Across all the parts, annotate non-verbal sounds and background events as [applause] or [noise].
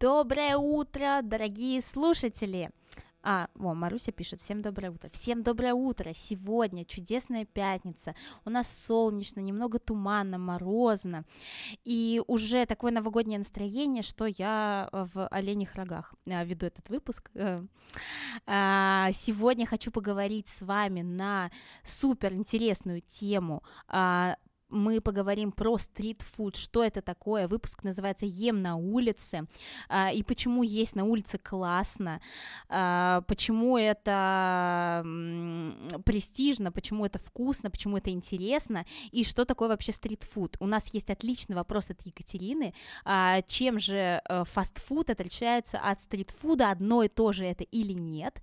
Доброе утро, дорогие слушатели! А, о, Маруся пишет, всем доброе утро. Всем доброе утро. Сегодня чудесная пятница. У нас солнечно, немного туманно, морозно. И уже такое новогоднее настроение, что я в оленях рогах а, веду этот выпуск. Э, а, сегодня хочу поговорить с вами на супер интересную тему а, мы поговорим про стритфуд, что это такое. Выпуск называется «Ем на улице», а, и почему есть на улице классно, а, почему это престижно, почему это вкусно, почему это интересно, и что такое вообще стритфуд. У нас есть отличный вопрос от Екатерины, а, чем же э, фастфуд отличается от стритфуда, одно и то же это или нет,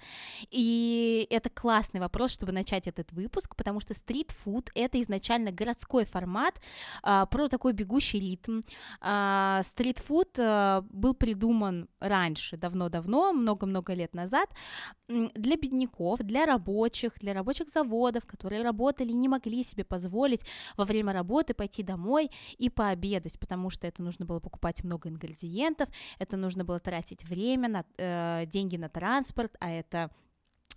и это классный вопрос, чтобы начать этот выпуск, потому что стритфуд — это изначально городской формат, формат а, про такой бегущий ритм. А, стритфуд а, был придуман раньше, давно-давно, много-много лет назад, для бедняков, для рабочих, для рабочих заводов, которые работали и не могли себе позволить во время работы пойти домой и пообедать, потому что это нужно было покупать много ингредиентов, это нужно было тратить время, на, э, деньги на транспорт, а это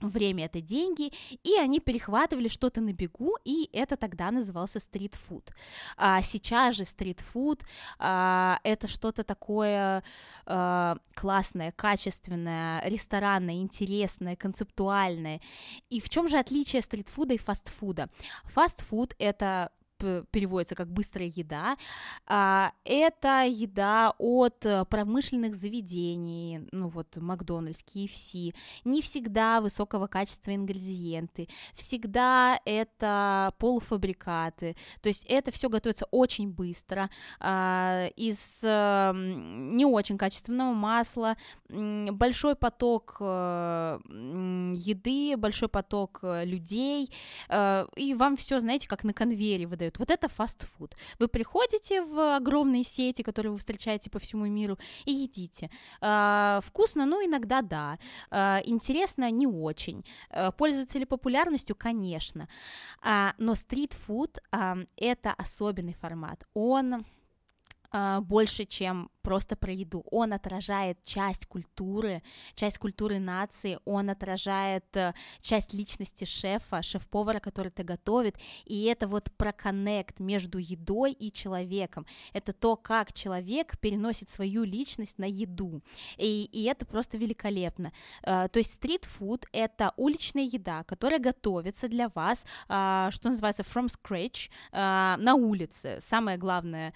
время это деньги, и они перехватывали что-то на бегу, и это тогда назывался стритфуд. А сейчас же стритфуд а, это что-то такое а, классное, качественное, ресторанное, интересное, концептуальное. И в чем же отличие стритфуда и фастфуда? Фастфуд это переводится как быстрая еда. А, это еда от э, промышленных заведений, ну вот Макдональдс, KFC. Не всегда высокого качества ингредиенты, всегда это полуфабрикаты. То есть это все готовится очень быстро а, из не очень качественного масла, большой поток э, еды, большой поток э, людей, и вам все, знаете, как на конвейере выдают делают. Вот это фастфуд. Вы приходите в огромные сети, которые вы встречаете по всему миру, и едите. А, вкусно, ну, иногда да. А, интересно, не очень. А, пользуется ли популярностью? Конечно. Но стритфуд это особенный формат. Он больше, чем просто про еду. Он отражает часть культуры, часть культуры нации, он отражает э, часть личности шефа, шеф-повара, который это готовит, и это вот про коннект между едой и человеком. Это то, как человек переносит свою личность на еду, и, и это просто великолепно. Uh, то есть стрит-фуд — это уличная еда, которая готовится для вас, uh, что называется from scratch, uh, на улице. Самое главное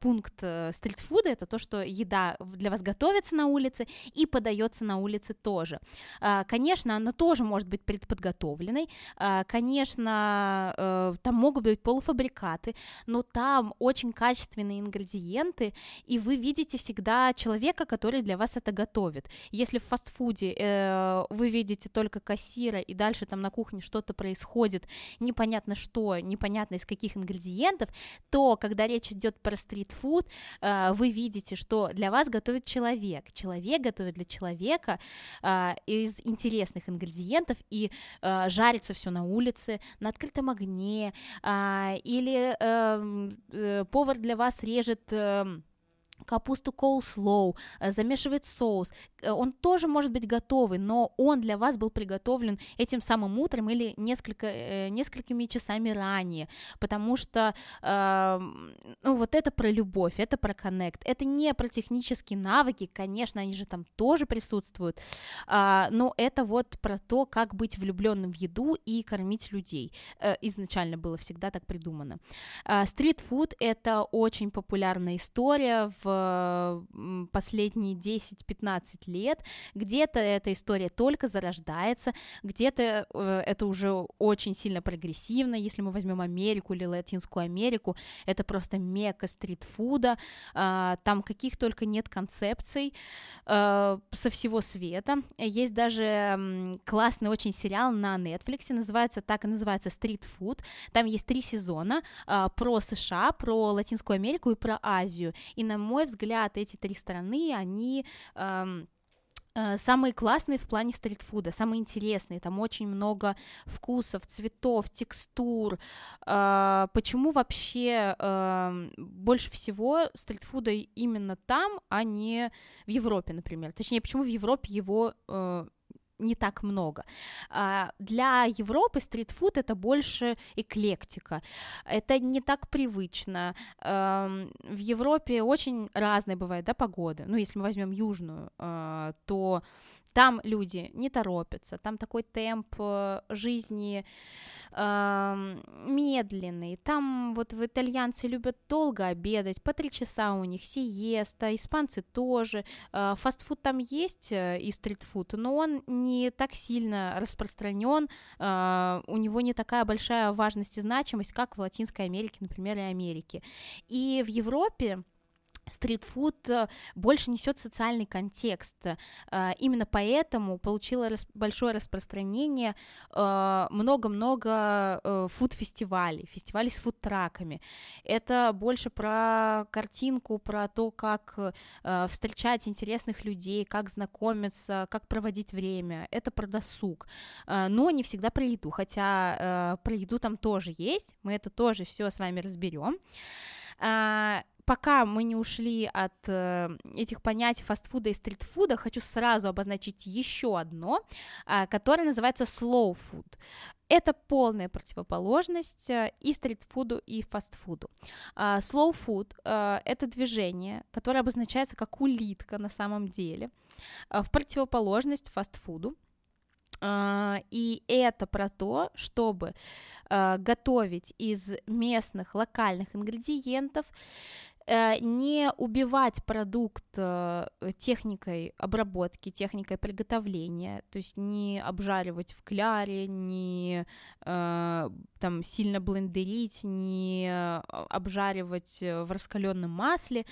пункт стрит-фуда — это то, что еда для вас готовится на улице и подается на улице тоже. А, конечно, она тоже может быть предподготовленной, а, конечно, э, там могут быть полуфабрикаты, но там очень качественные ингредиенты, и вы видите всегда человека, который для вас это готовит. Если в фастфуде э, вы видите только кассира, и дальше там на кухне что-то происходит, непонятно что, непонятно из каких ингредиентов, то когда речь идет про стритфуд, э, вы видите видите, что для вас готовит человек. Человек готовит для человека э, из интересных ингредиентов и э, жарится все на улице, на открытом огне, э, или э, э, повар для вас режет э, капусту коуслоу, э, замешивает соус. Э, он тоже может быть готовый, но он для вас был приготовлен этим самым утром или несколько, э, несколькими часами ранее, потому что э, ну, вот это про любовь, это про коннект, это не про технические навыки, конечно, они же там тоже присутствуют, э, но это вот про то, как быть влюбленным в еду и кормить людей. Изначально было всегда так придумано. Стритфуд э, это очень популярная история в последние 10-15 лет. Где-то эта история только зарождается, где-то э, это уже очень сильно прогрессивно. Если мы возьмем Америку или Латинскую Америку, это просто мека стритфуда. А, там каких только нет концепций э, со всего света. Есть даже классный очень сериал на Netflix, называется так и называется стритфуд. Там есть три сезона а, про США, про Латинскую Америку и про Азию. И на мой взгляд, эти три страны, они эм, Э, самые классные в плане стритфуда, самые интересные, там очень много вкусов, цветов, текстур. Э, почему вообще эм, больше всего стритфуда именно там, а не в Европе, например? Точнее, почему в Европе его э, не так много. А, для Европы стритфуд это больше эклектика, это не так привычно. Эм, в Европе очень разные бывают да, погоды. Ну, если мы возьмем южную, э, то там люди не торопятся, там такой темп э, жизни э, медленный. Там вот в итальянцы любят долго обедать, по три часа у них сиеста, испанцы тоже. Э, фастфуд там есть э, и стритфуд, но он не так сильно распространен, э, у него не такая большая важность и значимость, как в Латинской Америке, например, и Америке. И в Европе стритфуд э, больше несет социальный контекст. Э, именно поэтому получила большое распространение э, много-много фуд-фестивалей, фестивалей с фуд-траками. Это больше про картинку, про то, как встречать интересных людей, как знакомиться, как проводить время. Это про досуг. Но не всегда про еду, хотя про еду там тоже есть. Мы это тоже все с вами разберем пока мы не ушли от э, этих понятий фастфуда и стритфуда, хочу сразу обозначить еще одно, э, которое называется slow food. Это полная противоположность э, и стритфуду, и фастфуду. Э, slow food э, это движение, которое обозначается как улитка на самом деле, в противоположность фастфуду. Uh, и это про то, чтобы готовить из местных локальных ингредиентов не убивать продукт э, техникой обработки, техникой приготовления, то есть не обжаривать в кляре, не э, там сильно блендерить, не обжаривать в раскаленном масле,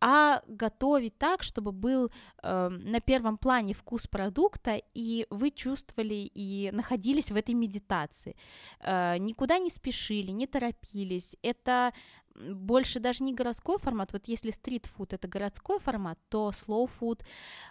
а готовить так, чтобы был на первом плане вкус продукта, и вы чувствовали и находились в этой медитации. Никуда не спешили, не торопились. Это больше даже не городской формат, вот если стрит-фуд это городской формат, то food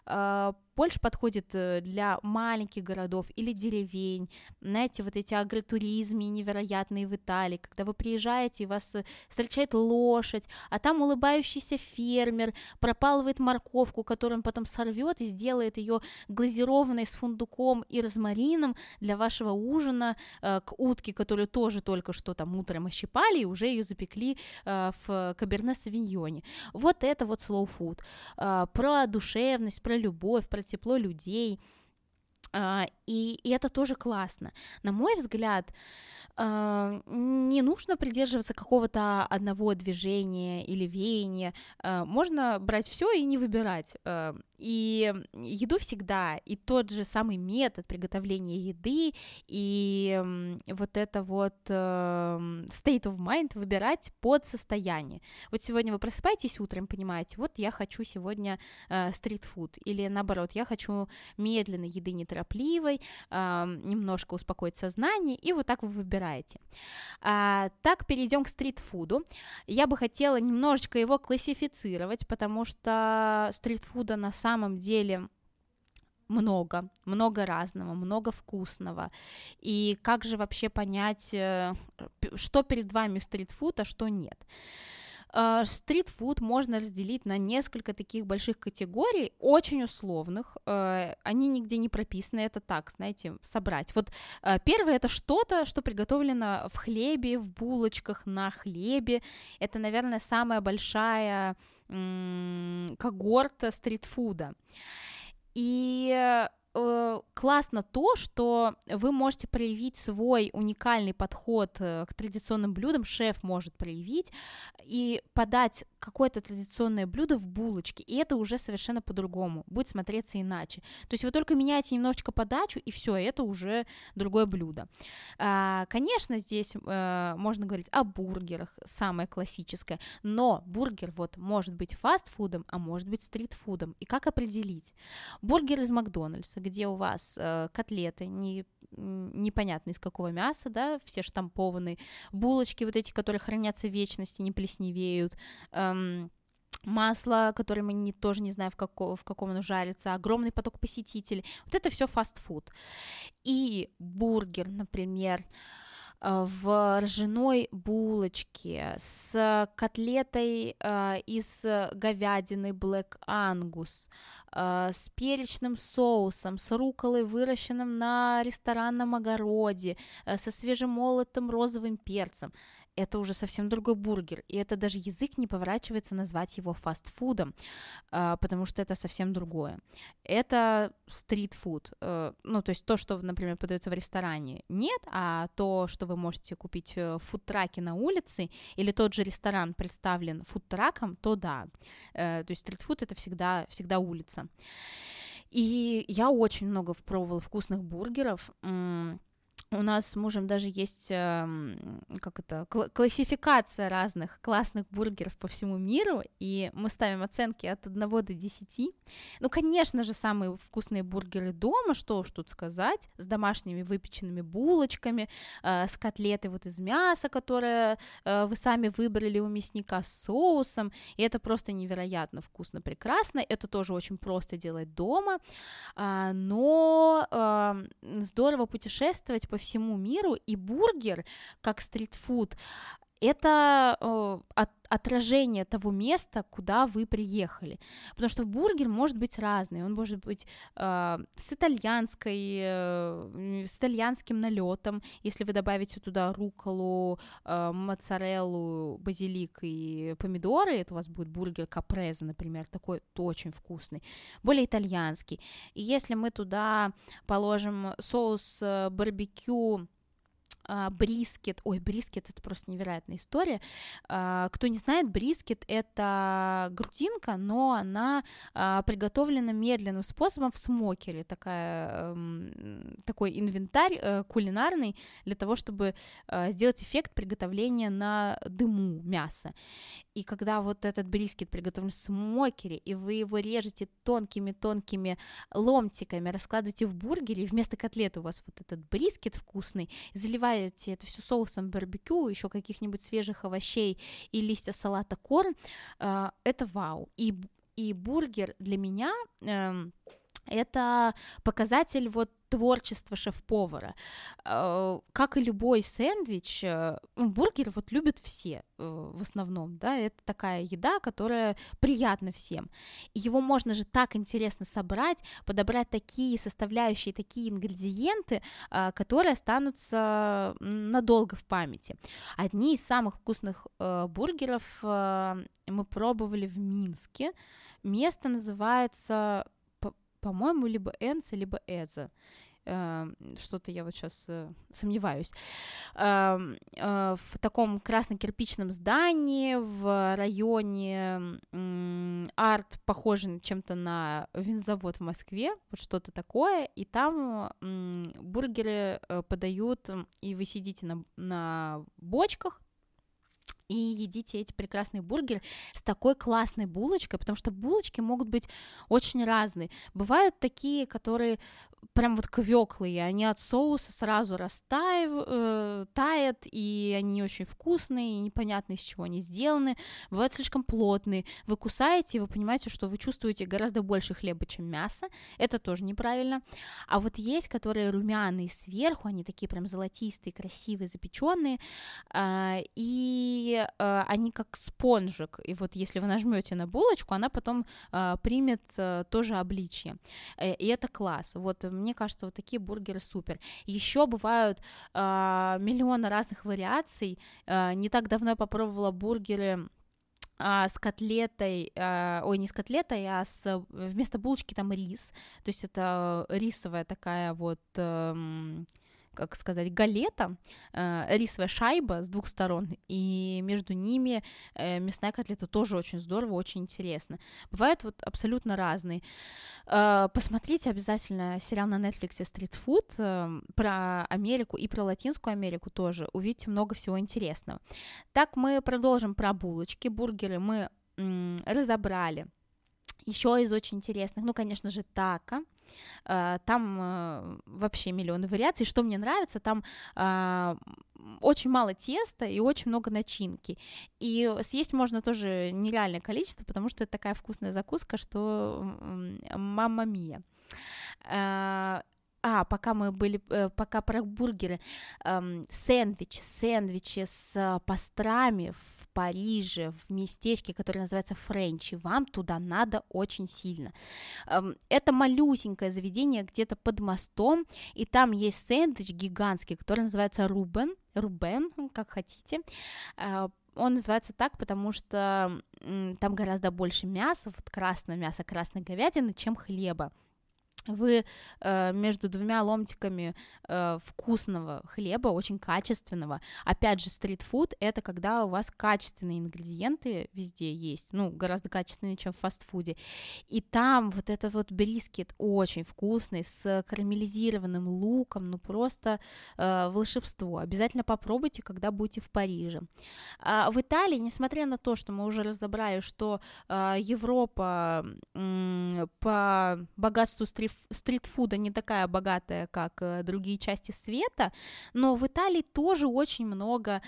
э, больше подходит э, для маленьких городов или деревень, знаете, вот эти агротуризмы невероятные в Италии, когда вы приезжаете, и вас э, встречает лошадь, а там улыбающийся фермер пропалывает морковку, которую он потом сорвет и сделает ее глазированной с фундуком и розмарином для вашего ужина э, к утке, которую тоже только что там утром ощипали и уже ее запекли э, в каберне-савиньоне. Вот это вот slow food. Э, про душевность, про любовь, про тепло людей. А, и, и это тоже классно. На мой взгляд, а, не нужно придерживаться какого-то одного движения или веяния. А, можно брать все и не выбирать. И еду всегда, и тот же самый метод приготовления еды, и вот это вот state of mind выбирать под состояние. Вот сегодня вы просыпаетесь утром, понимаете, вот я хочу сегодня стритфуд, или наоборот, я хочу медленной еды неторопливой, немножко успокоить сознание, и вот так вы выбираете. А, так, перейдем к стритфуду. Я бы хотела немножечко его классифицировать, потому что стритфуда на самом деле много, много разного, много вкусного. И как же вообще понять, э, что перед вами стритфуд, а что нет? Э, стритфуд можно разделить на несколько таких больших категорий, очень условных. Э, они нигде не прописаны, это так, знаете, собрать. Вот э, первое это что-то, что приготовлено в хлебе, в булочках, на хлебе. Это, наверное, самая большая когорта стритфуда. И классно то, что вы можете проявить свой уникальный подход э, к традиционным блюдам, шеф может проявить и подать какое-то традиционное блюдо в булочке, и это уже совершенно по-другому, будет смотреться иначе. То есть вы только меняете немножечко подачу, и все, это уже другое блюдо. А, конечно, здесь а, можно говорить о бургерах, самое классическое, но бургер вот может быть фастфудом, а может быть стритфудом. И как определить? Бургер из Макдональдса, где у вас а, котлеты не непонятно из какого мяса, да, все штампованные, булочки вот эти, которые хранятся в вечности, не плесневеют, эм, масло, которое мы не, тоже не знаем, в, како, в каком оно жарится, огромный поток посетителей. Вот это все фастфуд. И бургер, например, Э, в ржаной булочке с котлетой э, из говядины Black Angus, э, с перечным соусом, с руколой, выращенным на ресторанном огороде, со свежемолотым розовым перцем это уже совсем другой бургер, и это даже язык не поворачивается назвать его фастфудом, а, потому что это совсем другое. Это стритфуд, э, ну, то есть то, что, например, подается в ресторане, нет, а то, что вы можете купить в фудтраке на улице, или тот же ресторан представлен фудтраком, то да, э, то есть стритфуд это всегда, всегда улица. И я очень много пробовала вкусных бургеров, у нас с мужем даже есть, эм, как это, классификация разных классных бургеров по всему миру, и мы ставим оценки от 1 до 10. Ну, конечно же, самые вкусные бургеры дома, что уж тут сказать, с домашними выпеченными булочками, э, с котлетой вот из мяса, которое э, вы сами выбрали у мясника с соусом, и это просто невероятно вкусно, прекрасно, это тоже очень просто делать дома, а, но эм, здорово путешествовать по всему миру, и бургер, как стритфуд, это э, от, отражение того места, куда вы приехали. Потому что бургер может быть разный. Он может быть э, с итальянской, э, с итальянским налетом, если вы добавите туда руколу, э, моцареллу, базилик и помидоры, это у вас будет бургер капреза, например, такой очень вкусный, более итальянский. И если мы туда положим соус э, барбекю, брискет, ой, брискет это просто невероятная история. А, кто не знает, брискет это грудинка, но она а, приготовлена медленным способом в смокере, такая, эм, такой инвентарь э, кулинарный для того, чтобы сделать эффект приготовления на дыму мяса. И когда вот этот брискет приготовлен в смокере, и вы его режете тонкими-тонкими ломтиками, раскладываете в бургере, и вместо котлеты у вас вот этот брискет вкусный, заливаете это все соусом барбекю, еще каких-нибудь свежих овощей и листья салата корн, а, это вау. И, и бургер для меня эм, это показатель вот творчества шеф-повара. Э, как и любой сэндвич, э, ну, бургер вот любят все э, в основном, да, это такая еда, которая приятна всем. Его можно же так интересно собрать, подобрать такие составляющие, такие ингредиенты, которые останутся надолго в памяти. Одни из самых вкусных бургеров мы пробовали в Минске. Место называется по-моему, либо Энса, либо Эдза. Эм, что-то я вот сейчас э, сомневаюсь. Эм, э, в таком красно-кирпичном здании в районе арт, похожий чем-то на винзавод в Москве, вот что-то такое, и там бургеры э, подают, и вы сидите на, на бочках, и едите эти прекрасные бургеры с такой классной булочкой, потому что булочки могут быть очень разные. Бывают такие, которые прям вот квеклые, они от соуса сразу растают, э, тают, и они очень вкусные, и непонятно из чего они сделаны, бывают слишком плотные, вы кусаете, и вы понимаете, что вы чувствуете гораздо больше хлеба, чем мясо, это тоже неправильно, а вот есть, которые румяные сверху, они такие прям золотистые, красивые, запеченные, э, и э, они как спонжик, и вот если вы нажмете на булочку, она потом э, примет э, тоже обличье, э, и это класс, вот мне кажется, вот такие бургеры супер. Еще бывают э, миллионы разных вариаций. Э, не так давно я попробовала бургеры а, с котлетой, ой, не с котлетой, а с вместо булочки там рис, то есть это рисовая такая вот эм, как сказать, галета, э, рисовая шайба с двух сторон, и между ними э, мясная котлета тоже очень здорово, очень интересно. Бывают вот абсолютно разные. Э, посмотрите обязательно сериал на Netflix Street Food э, про Америку и про Латинскую Америку тоже. Увидите много всего интересного. Так мы продолжим про булочки, бургеры мы м- разобрали. Еще из очень интересных, ну, конечно же, тако. Э, там э, вообще миллионы вариаций. Что мне нравится, там э, очень мало теста и очень много начинки. И съесть можно тоже нереальное количество, потому что это такая вкусная закуска, что мама мия. А, пока мы были, э, пока про бургеры, эм, сэндвич, сэндвичи с э, пастрами в Париже, в местечке, которое называется Френчи, вам туда надо очень сильно. Эм, это малюсенькое заведение где-то под мостом, и там есть сэндвич гигантский, который называется Рубен, Рубен, как хотите, э, он называется так, потому что там гораздо больше мяса, вот красное мясо, красной говядины, чем хлеба вы э, между двумя ломтиками э, вкусного хлеба, очень качественного. Опять же, стритфуд — это когда у вас качественные ингредиенты везде есть, ну, гораздо качественнее, чем в фастфуде. И там вот этот вот брискет очень вкусный, с карамелизированным луком, ну, просто э, волшебство. Обязательно попробуйте, когда будете в Париже. А в Италии, несмотря на то, что мы уже разобрали, что э, Европа э, по богатству стрит стритфуда не такая богатая, как э, другие части света, но в Италии тоже очень много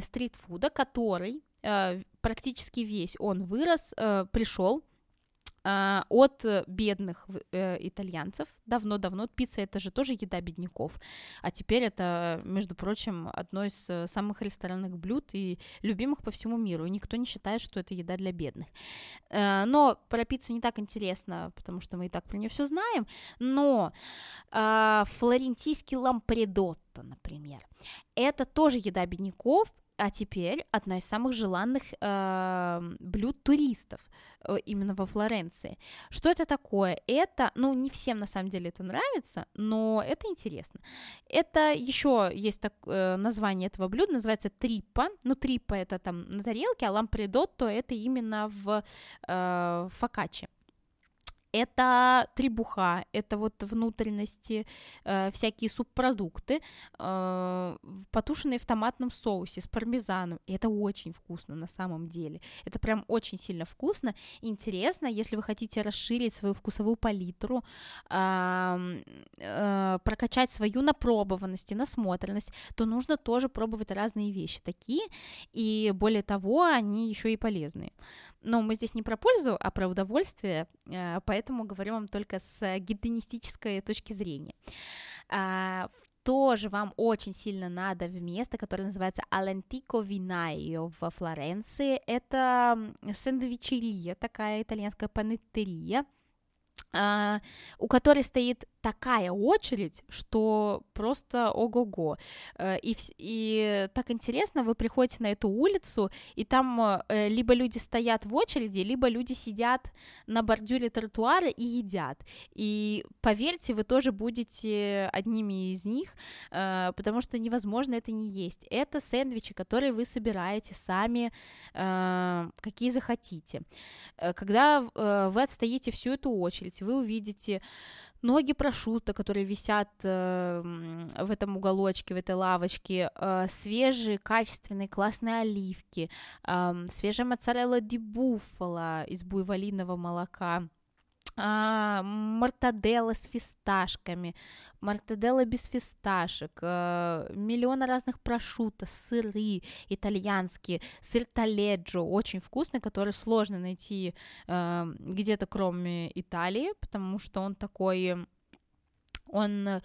стритфуда, который э, практически весь он вырос, э, пришел от бедных э, итальянцев давно-давно. Пицца это же тоже еда бедняков, а теперь это, между прочим, одно из э, самых ресторанных блюд и любимых по всему миру. И никто не считает, что это еда для бедных. Э, но про пиццу не так интересно, потому что мы и так про нее все знаем. Но а, флорентийский лампредотто, например, это тоже еда бедняков, а теперь одна из самых желанных э, блюд туристов э, именно во Флоренции. Что это такое? Это, ну, не всем на самом деле это нравится, но это интересно. Это еще есть так, э, название этого блюда, называется трипа. Ну, трипа это там на тарелке, а лампредотто это именно в э, фокачче это требуха, это вот внутренности, э, всякие субпродукты, э, потушенные в томатном соусе с пармезаном. И это очень вкусно на самом деле. Это прям очень сильно вкусно. Интересно, если вы хотите расширить свою вкусовую палитру, э, э, прокачать свою напробованность и насмотренность, то нужно тоже пробовать разные вещи такие. И более того, они еще и полезные. Но мы здесь не про пользу, а про удовольствие, э, поэтому говорю вам только с гедонистической точки зрения. А, тоже вам очень сильно надо в место, которое называется Алентико Винайо во Флоренции. Это сэндвичерия, такая итальянская панеттерия, а, у которой стоит такая очередь, что просто ого-го. Э, и, и так интересно, вы приходите на эту улицу, и там э, либо люди стоят в очереди, либо люди сидят на бордюре тротуара и едят. И поверьте, вы тоже будете одними из них, э, потому что невозможно это не есть. Это сэндвичи, которые вы собираете сами, какие захотите. Когда вы отстоите всю эту очередь, вы увидите ноги прошута, которые висят э, в этом уголочке, в этой лавочке, э, свежие, качественные, классные оливки, э, свежая моцарелла ди буффало из буйволиного молока, а, мартаделла с фисташками, мартаделла без фисташек, а, миллион разных прошута, сыры итальянские, сыр таледжо, очень вкусный, который сложно найти а, где-то кроме Италии, потому что он такой, он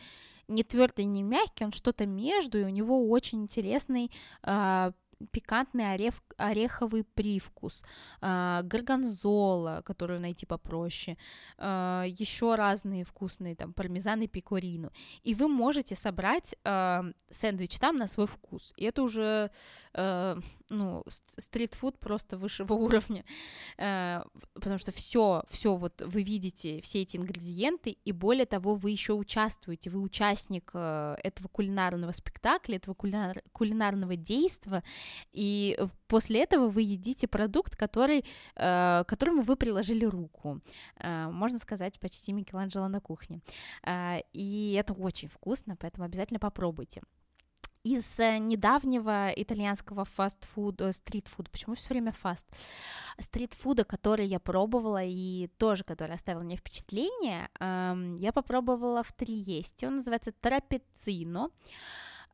не твердый, не мягкий, он что-то между, и у него очень интересный а, пикантный орех, ореховый привкус, э, горгонзола, которую найти попроще, э, еще разные вкусные там пармезан и пекорину. И вы можете собрать э, сэндвич там на свой вкус. И это уже э, ну, стритфуд просто высшего [laughs] уровня, э, потому что все, все вот вы видите, все эти ингредиенты, и более того, вы еще участвуете, вы участник э, этого кулинарного спектакля, этого кулинар, кулинарного действия, и после этого вы едите продукт, который, э, которому вы приложили руку, э, можно сказать, почти Микеланджело на кухне, э, и это очень вкусно, поэтому обязательно попробуйте. из недавнего итальянского фастфуда, стритфуда, почему все время фаст, стритфуда, который я пробовала и тоже, который оставил мне впечатление, эм, я попробовала в Триесте, он называется Трапецино,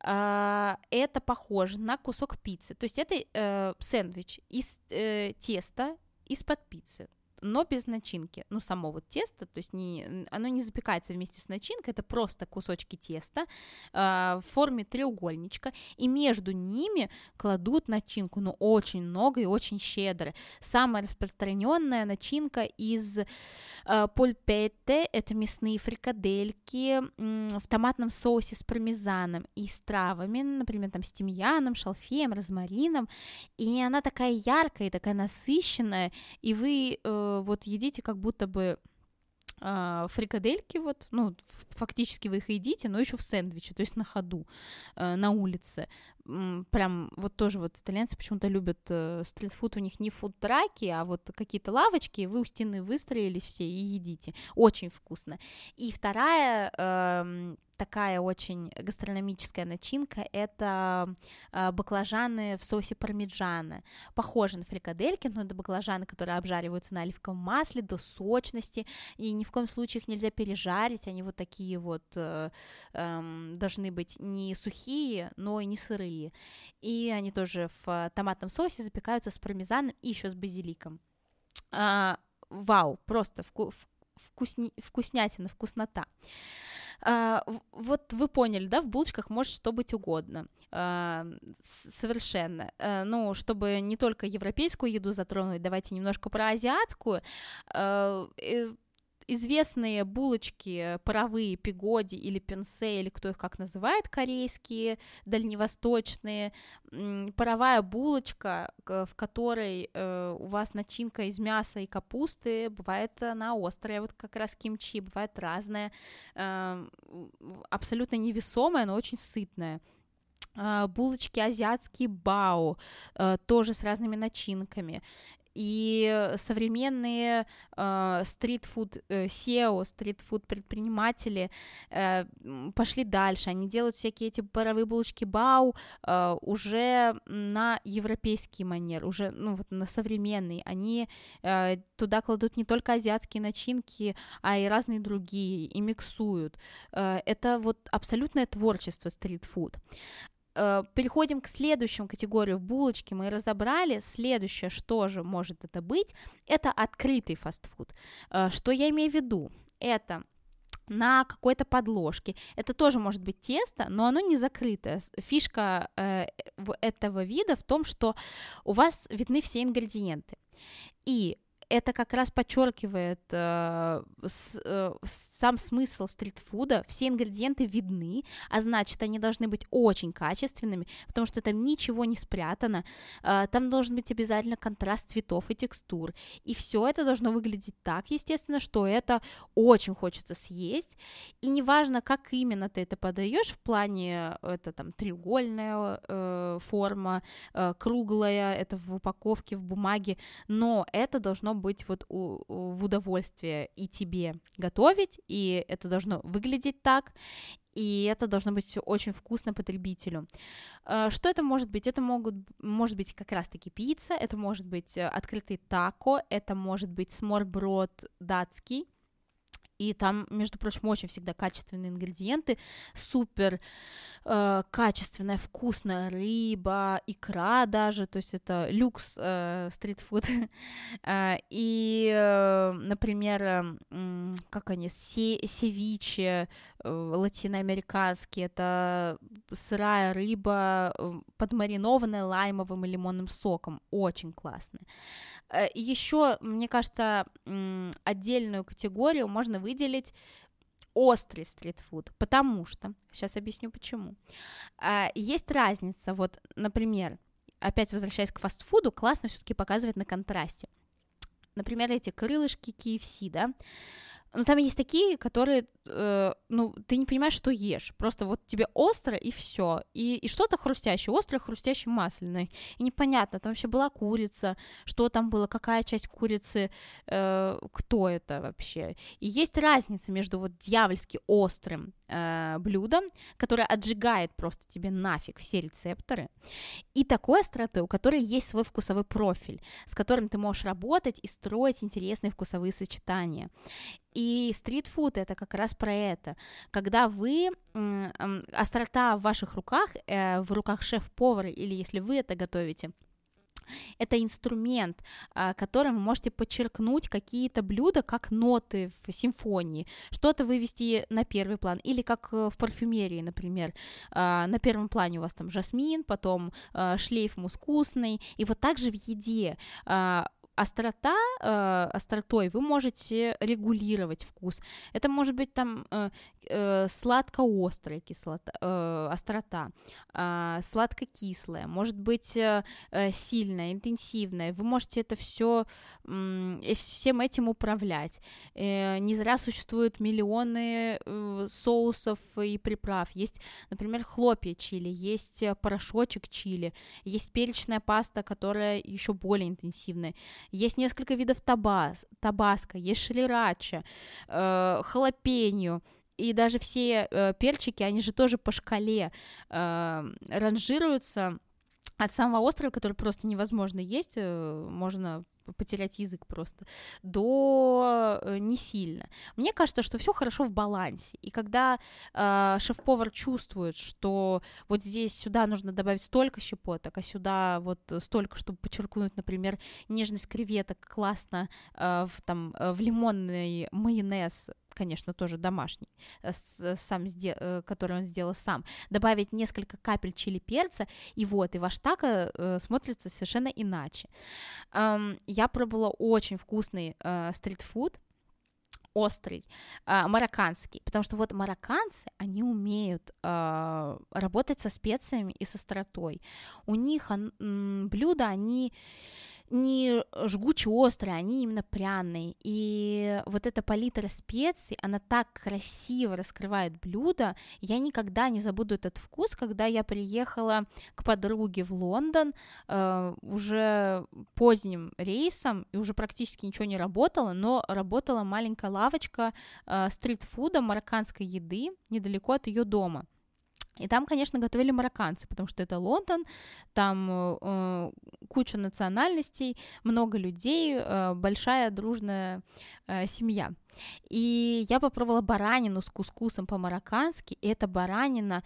это похоже на кусок пиццы. То есть это uh, сэндвич из uh, теста из-под пиццы но без начинки. Ну, само вот тесто, то есть не, оно не запекается вместе с начинкой, это просто кусочки теста э, в форме треугольничка, и между ними кладут начинку, но ну, очень много и очень щедро. Самая распространенная начинка из э, пульпетте, это мясные фрикадельки э, в томатном соусе с пармезаном и с травами, например, там с тимьяном, шалфеем, розмарином, и она такая яркая такая насыщенная, и вы э, вот едите как будто бы э, фрикадельки, вот, ну, фактически вы их едите, но еще в сэндвиче, то есть на ходу, э, на улице. Прям вот тоже вот итальянцы почему-то любят э, стритфуд, у них не фудтраки, а вот какие-то лавочки, вы у стены выстроились все и едите. Очень вкусно. И вторая э, такая очень гастрономическая начинка — это э, баклажаны в соусе пармиджана. Похожи на фрикадельки, но это баклажаны, которые обжариваются на оливковом масле до сочности, и ни в коем случае их нельзя пережарить, они вот такие вот э, э, должны быть не сухие, но и не сырые. И они тоже в томатном соусе запекаются с пармезаном и еще с базиликом. А, вау, просто вку- вкусни- вкуснятина, вкуснота. А, вот вы поняли, да, в булочках может что быть угодно, а, совершенно. А, ну, чтобы не только европейскую еду затронуть, давайте немножко про азиатскую. А, известные булочки паровые, пигоди или пенсе, или кто их как называет, корейские, дальневосточные, паровая булочка, в которой э, у вас начинка из мяса и капусты, бывает она острая, вот как раз кимчи, бывает разная, э, абсолютно невесомая, но очень сытная. Булочки азиатские бао, э, тоже с разными начинками и современные э, стритфуд э, SEO, стритфуд предприниматели э, пошли дальше, они делают всякие эти паровые булочки бау э, уже на европейский манер, уже ну вот на современный, они э, туда кладут не только азиатские начинки, а и разные другие, и миксуют. Э, это вот абсолютное творчество стритфуд. Э, переходим к следующему категорию булочки. Мы разобрали. Следующее, что же может это быть, это открытый фастфуд. Э, что я имею в виду? Это на какой-то подложке. Это тоже может быть тесто, но оно не закрытое. Фишка э, этого вида в том, что у вас видны все ингредиенты. И это как раз подчеркивает э, с, э, сам смысл стритфуда. Все ингредиенты видны, а значит, они должны быть очень качественными, потому что там ничего не спрятано. Э, там должен быть обязательно контраст цветов и текстур. И все это должно выглядеть так, естественно, что это очень хочется съесть. И неважно, как именно ты это подаешь в плане, это там треугольная э, форма, э, круглая, это в упаковке, в бумаге, но это должно быть вот у, в удовольствие и тебе готовить, и это должно выглядеть так, и это должно быть все очень вкусно потребителю. Э, что это может быть? Это могут, может быть как раз-таки пицца, это может быть э, открытый тако, это может быть сморброд датский, и там, между прочим, очень всегда качественные ингредиенты, супер э, качественная, вкусная рыба, икра даже, то есть это люкс э, стритфуд. [laughs] э, и, э, например, э, как они, се севиче э, латиноамериканские, это сырая рыба, э, подмаринованная лаймовым и лимонным соком, очень классная. Э, Еще, мне кажется, отдельную категорию можно выделить острый стритфуд, потому что, сейчас объясню почему, а, есть разница, вот, например, опять возвращаясь к фастфуду, классно все-таки показывать на контрасте. Например, эти крылышки KFC, да, ну, там есть такие, которые, э, ну, ты не понимаешь, что ешь. Просто вот тебе остро и все. И, и что-то хрустящее, острое, хрустящее, масляное. И непонятно, там вообще была курица, что там было, какая часть курицы, э, кто это вообще. И есть разница между вот дьявольски острым э, блюдо, которое отжигает просто тебе нафиг все рецепторы, и такой остроты, у которой есть свой вкусовой профиль, с которым ты можешь работать и строить интересные вкусовые сочетания. И стритфуд это как раз про это, когда вы острота в ваших руках, э, в руках шеф-повара или если вы это готовите, это инструмент, а, которым вы можете подчеркнуть какие-то блюда, как ноты в симфонии, что-то вывести на первый план, или как э, в парфюмерии, например, а, на первом плане у вас там жасмин, потом а, шлейф мускусный, и вот так же в еде. Острота, э, остротой вы можете регулировать вкус. Это может быть там э, э, сладко-острая кислота, э, острота, э, сладко-кислая, может быть э, э, сильная, интенсивная. Вы можете это все э, всем этим управлять. Э, не зря существуют миллионы э, соусов и приправ. Есть, например, хлопья чили, есть э, порошочек чили, есть перечная паста, которая еще более интенсивная есть несколько видов табас, табаско, есть шрирача, э, халапеньо, и даже все э, перчики, они же тоже по шкале э, ранжируются от самого острова, который просто невозможно есть, э, можно потерять язык просто, до э, не сильно. Мне кажется, что все хорошо в балансе. И когда э, шеф-повар чувствует, что вот здесь сюда нужно добавить столько щепоток, а сюда вот столько, чтобы подчеркнуть, например, нежность креветок классно э, в, там, э, в лимонный майонез конечно, тоже домашний, э, сам, который он сделал сам, добавить несколько капель чили перца, и вот, и ваш тако э, смотрится совершенно иначе. Я пробовала очень вкусный э, стритфуд, острый, э, марокканский, потому что вот марокканцы, они умеют э, работать со специями и со остротой. У них э, блюда, они не жгуче острые, они именно пряные. И вот эта палитра специй, она так красиво раскрывает блюдо. Я никогда не забуду этот вкус, когда я приехала к подруге в Лондон э, уже поздним рейсом, и уже практически ничего не работало, но работала маленькая лавочка э, стритфуда марокканской еды недалеко от ее дома. И там, конечно, готовили марокканцы, потому что это Лондон, там э, куча национальностей, много людей, э, большая дружная э, семья. И я попробовала баранину с кускусом по-мароккански, и эта баранина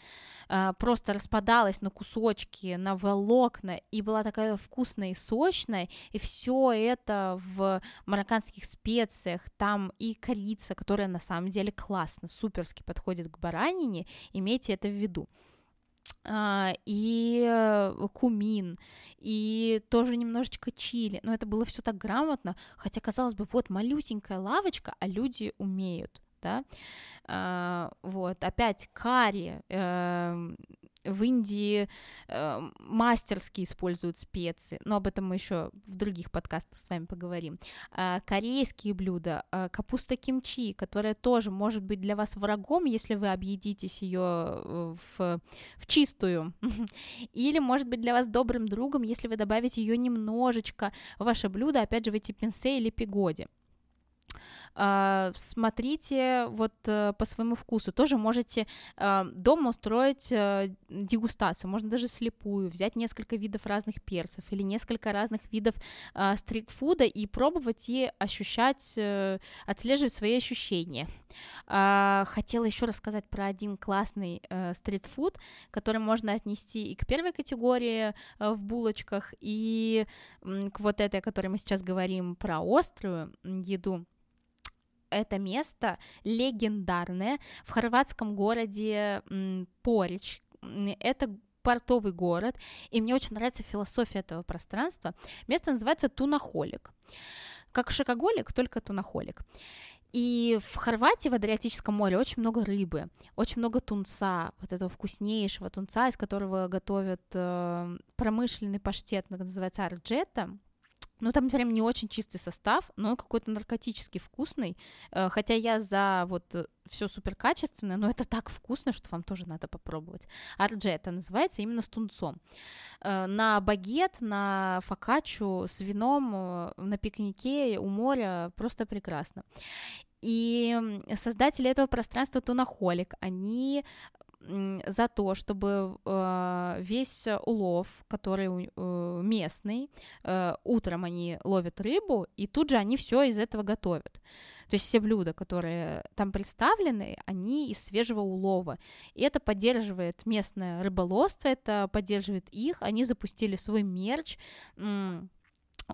э, просто распадалась на кусочки, на волокна, и была такая вкусная и сочная, и все это в марокканских специях, там и корица, которая на самом деле классно, суперски подходит к баранине, имейте это в виду. А, и э, кумин, и тоже немножечко чили. Но это было все так грамотно, хотя, казалось бы, вот малюсенькая лавочка, а люди умеют, да. А, вот, опять карри, эм, в Индии э, мастерски используют специи, но об этом мы еще в других подкастах с вами поговорим. Э, корейские блюда, э, капуста кимчи, которая тоже может быть для вас врагом, если вы объедитесь ее э, в, в чистую, [laughs] или может быть для вас добрым другом, если вы добавите ее немножечко в ваше блюдо, опять же в эти пинсе или пигоди. А, смотрите вот э, по своему вкусу. Тоже можете а, дома устроить э, дегустацию, можно даже слепую, взять несколько видов разных перцев или несколько разных видов а, стритфуда и пробовать и ощущать, э, отслеживать свои ощущения. Хотела еще рассказать про один классный стритфуд, который можно отнести и к первой категории в булочках, и к вот этой, о которой мы сейчас говорим, про острую еду это место легендарное в хорватском городе Порич. Это портовый город, и мне очень нравится философия этого пространства. Место называется Тунахолик. Как шокоголик, только тунахолик. И в Хорватии, в Адриатическом море, очень много рыбы, очень много тунца, вот этого вкуснейшего тунца, из которого готовят э, промышленный паштет, называется арджета. Ну, там прям не очень чистый состав, но он какой-то наркотически вкусный. Э, хотя я за вот э, все супер качественное, но это так вкусно, что вам тоже надо попробовать. Арджета называется именно с тунцом. Э, на багет, на фокаччу с вином на пикнике у моря просто прекрасно. И создатели этого пространства Тунахолик, они за то, чтобы э, весь улов, который э, местный, э, утром они ловят рыбу, и тут же они все из этого готовят. То есть все блюда, которые там представлены, они из свежего улова. И это поддерживает местное рыболовство, это поддерживает их. Они запустили свой мерч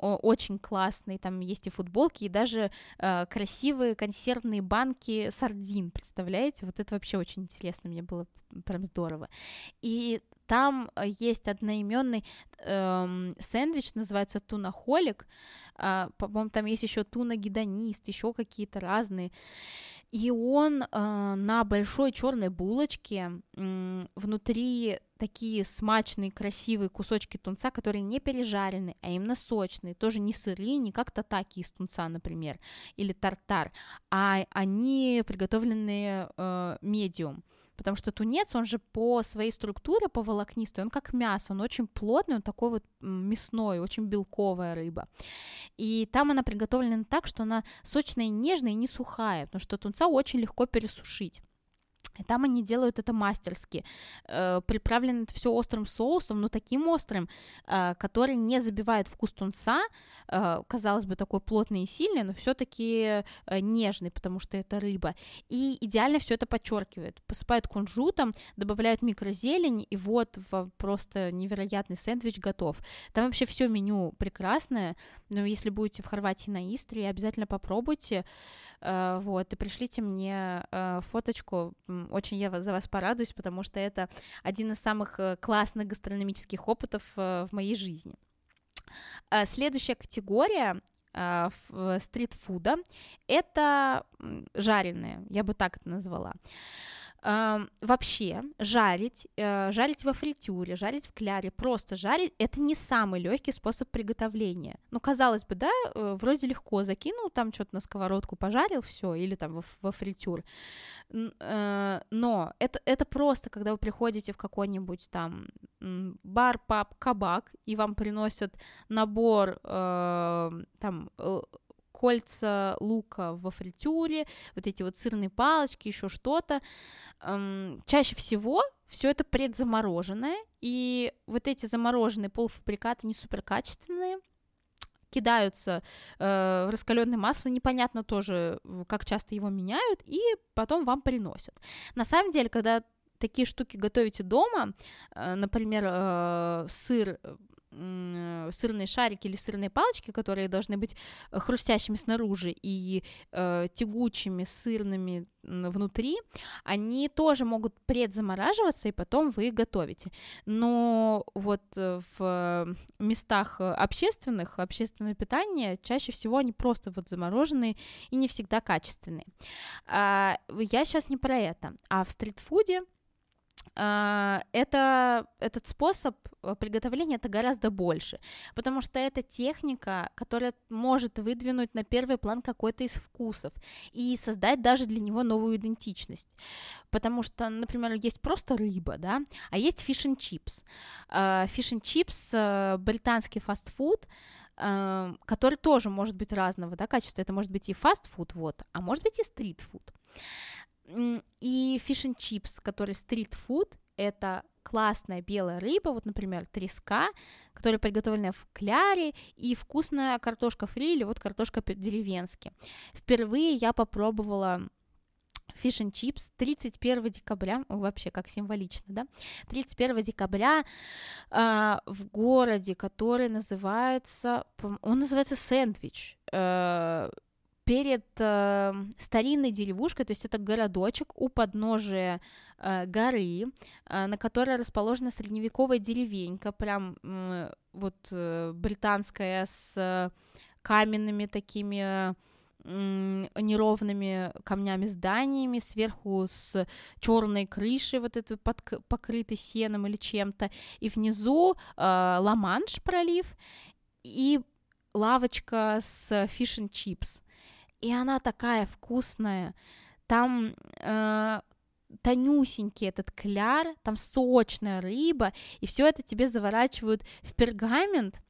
очень классный, там есть и футболки, и даже э, красивые консервные банки сардин, представляете? Вот это вообще очень интересно, мне было прям здорово. И там есть одноименный э, сэндвич, называется тунахолик, э, по-моему, там есть еще туна-гедонист, еще какие-то разные. И он э, на большой черной булочке э, внутри такие смачные, красивые кусочки тунца, которые не пережарены, а именно сочные, тоже не сырые, не как татаки из тунца, например, или тартар, а они приготовленные э, медиум потому что тунец, он же по своей структуре, по волокнистой, он как мясо, он очень плотный, он такой вот мясной, очень белковая рыба. И там она приготовлена так, что она сочная и нежная, и не сухая, потому что тунца очень легко пересушить. Там они делают это мастерски. Э, приправлено это все острым соусом, но таким острым, э, который не забивает вкус тунца. Э, казалось бы, такой плотный и сильный, но все-таки нежный, потому что это рыба. И идеально все это подчеркивает. Посыпают кунжутом, добавляют микрозелень, и вот просто невероятный сэндвич готов. Там вообще все меню прекрасное. Но если будете в Хорватии на Истре, обязательно попробуйте. Вот, и пришлите мне э, очень я за вас порадуюсь, потому что это один из самых э, классных гастрономических опытов э, в моей жизни. Э, следующая категория стритфуда — это жареные, я бы так это назвала вообще жарить, э, жарить во фритюре, жарить в кляре, просто жарить, это не самый легкий способ приготовления. Ну, казалось бы, да, э, вроде легко закинул там что-то на сковородку, пожарил, все, или там во, во фритюр. Э, но это, это просто, когда вы приходите в какой-нибудь там бар, паб, кабак, и вам приносят набор там кольца лука во фритюре, вот эти вот сырные палочки, еще что-то. Эм, чаще всего все это предзамороженное, и вот эти замороженные полуфабрикаты не супер качественные, кидаются э, в раскаленное масло, непонятно тоже, как часто его меняют, и потом вам приносят. На самом деле, когда такие штуки готовите дома, э, например, э, сыр Э, сырные шарики или сырные палочки, которые должны быть э, хрустящими снаружи и э, тягучими, сырными внутри, они тоже могут предзамораживаться, и потом вы их готовите. Но вот э, в местах общественных, общественное питание, чаще всего они просто вот замороженные и не всегда качественные. А, я сейчас не про это, а в стритфуде это, этот способ э, приготовления это гораздо больше, потому что это техника, которая может выдвинуть на первый план какой-то из вкусов и создать даже для него новую идентичность. Потому что, например, есть просто рыба, да, а есть fish and chips. Fish and chips британский фастфуд, э, который тоже может быть разного да, качества. Это может быть и фастфуд, вот, а может быть и стритфуд. И fish chips, который стрит-фуд, это классная белая рыба, вот, например, треска, которая приготовлена в кляре, и вкусная картошка фри или вот картошка деревенски. Впервые я попробовала Fish and Chips 31 декабря, вообще как символично, да, 31 декабря э, в городе, который называется, он называется Сэндвич, э, перед э, старинной деревушкой, то есть это городочек у подножия э, горы, э, на которой расположена средневековая деревенька, прям э, вот э, британская с каменными такими неровными камнями зданиями, сверху с черной крышей, вот этой под, покрытой сеном или чем-то, и внизу э, Ла-Манш пролив, и лавочка с and chips и она такая вкусная. Там э, тонюсенький этот кляр, там сочная рыба, и все это тебе заворачивают в пергамент,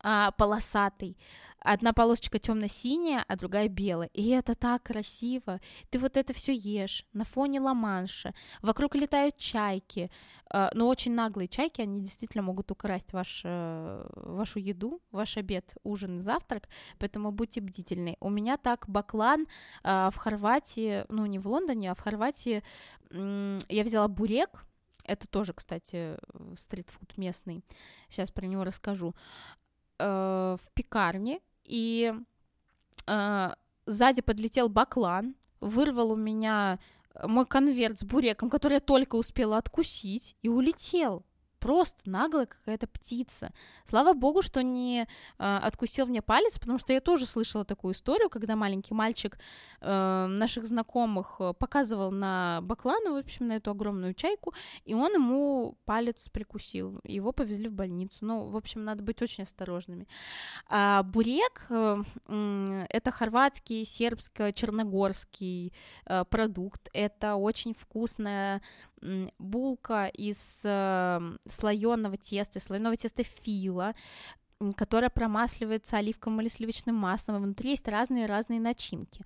а, полосатый. Одна полосочка темно-синяя, а другая белая. И это так красиво. Ты вот это все ешь на фоне Ла-Манша. Вокруг летают чайки. А, но очень наглые чайки, они действительно могут украсть ваш, э, вашу еду, ваш обед, ужин, завтрак. Поэтому будьте бдительны. У меня так баклан а, в Хорватии, ну не в Лондоне, а в Хорватии я взяла бурек, это тоже, кстати, стритфуд местный. Сейчас про него расскажу. Э, в пекарне, и э, сзади подлетел баклан, вырвал у меня мой конверт с буреком, который я только успела откусить, и улетел просто наглая какая-то птица. Слава богу, что не э, откусил мне палец, потому что я тоже слышала такую историю, когда маленький мальчик э, наших знакомых э, показывал на баклану, в общем, на эту огромную чайку, и он ему палец прикусил. Его повезли в больницу. Ну, в общем, надо быть очень осторожными. А бурек э, э, это хорватский, сербско-черногорский э, продукт. Это очень вкусная булка из э, слоеного теста, слоеного теста фила, которая промасливается оливковым или сливочным маслом, и внутри есть разные-разные начинки.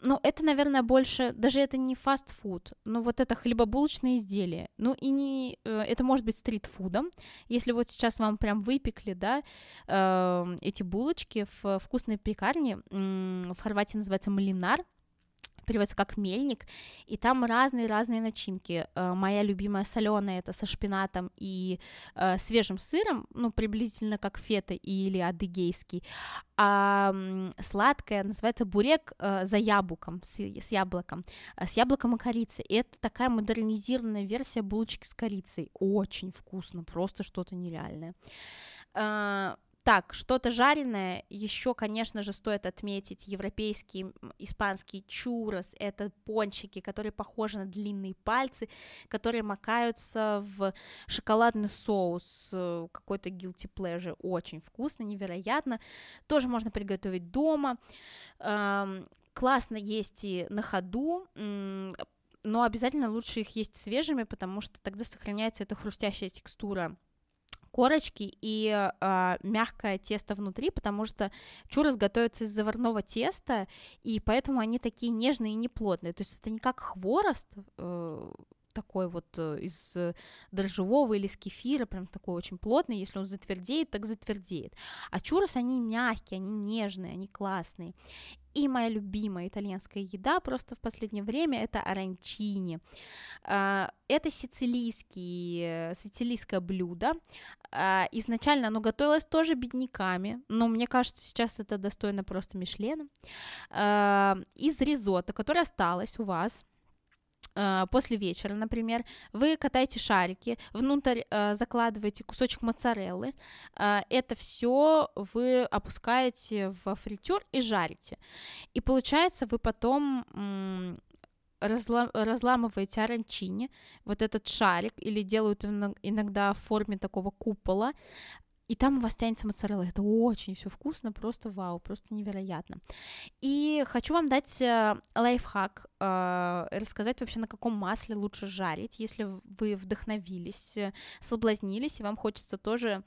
Ну, это, наверное, больше, даже это не фастфуд, но вот это хлебобулочные изделия. Ну, и не, э, это может быть стритфудом, если вот сейчас вам прям выпекли, да, э, эти булочки в вкусной пекарне, в Хорватии называется малинар, переводится как мельник, и там разные-разные начинки. Э, моя любимая соленая это со шпинатом и э, свежим сыром, ну, приблизительно как фета или адыгейский, а сладкая называется бурек э, за яблоком, с, с яблоком, э, с яблоком и корицей. И это такая модернизированная версия булочки с корицей. Очень вкусно, просто что-то нереальное. Так, что-то жареное, еще, конечно же, стоит отметить европейский, испанский чурос, это пончики, которые похожи на длинные пальцы, которые макаются в шоколадный соус, э, какой-то guilty pleasure, очень вкусно, невероятно, тоже можно приготовить дома, классно есть и на ходу, но обязательно лучше их есть свежими, потому что тогда сохраняется эта хрустящая текстура корочки и э, мягкое тесто внутри, потому что чурос готовится из заварного теста, и поэтому они такие нежные и неплотные. То есть это не как хворост, э, такой вот э, из дрожжевого или из кефира, прям такой очень плотный, если он затвердеет, так затвердеет. А чурос, они мягкие, они нежные, они классные. И моя любимая итальянская еда просто в последнее время это оранчини. А, это сицилийский, сицилийское блюдо. А, изначально оно готовилось тоже бедняками, но мне кажется, сейчас это достойно просто Мишлена. А, из ризотто, которое осталось у вас, Э, после вечера, например, вы катаете шарики, внутрь закладываете кусочек моцареллы, это все вы опускаете в фритюр и жарите. И получается, вы потом разла- разламываете оранчини, вот этот шарик, или делают иногда в форме такого купола, и там у вас тянется моцарелла. Это очень все вкусно, просто вау, просто невероятно. И хочу вам дать э, лайфхак, э, рассказать вообще, на каком масле лучше жарить, если вы вдохновились, э, соблазнились, и вам хочется тоже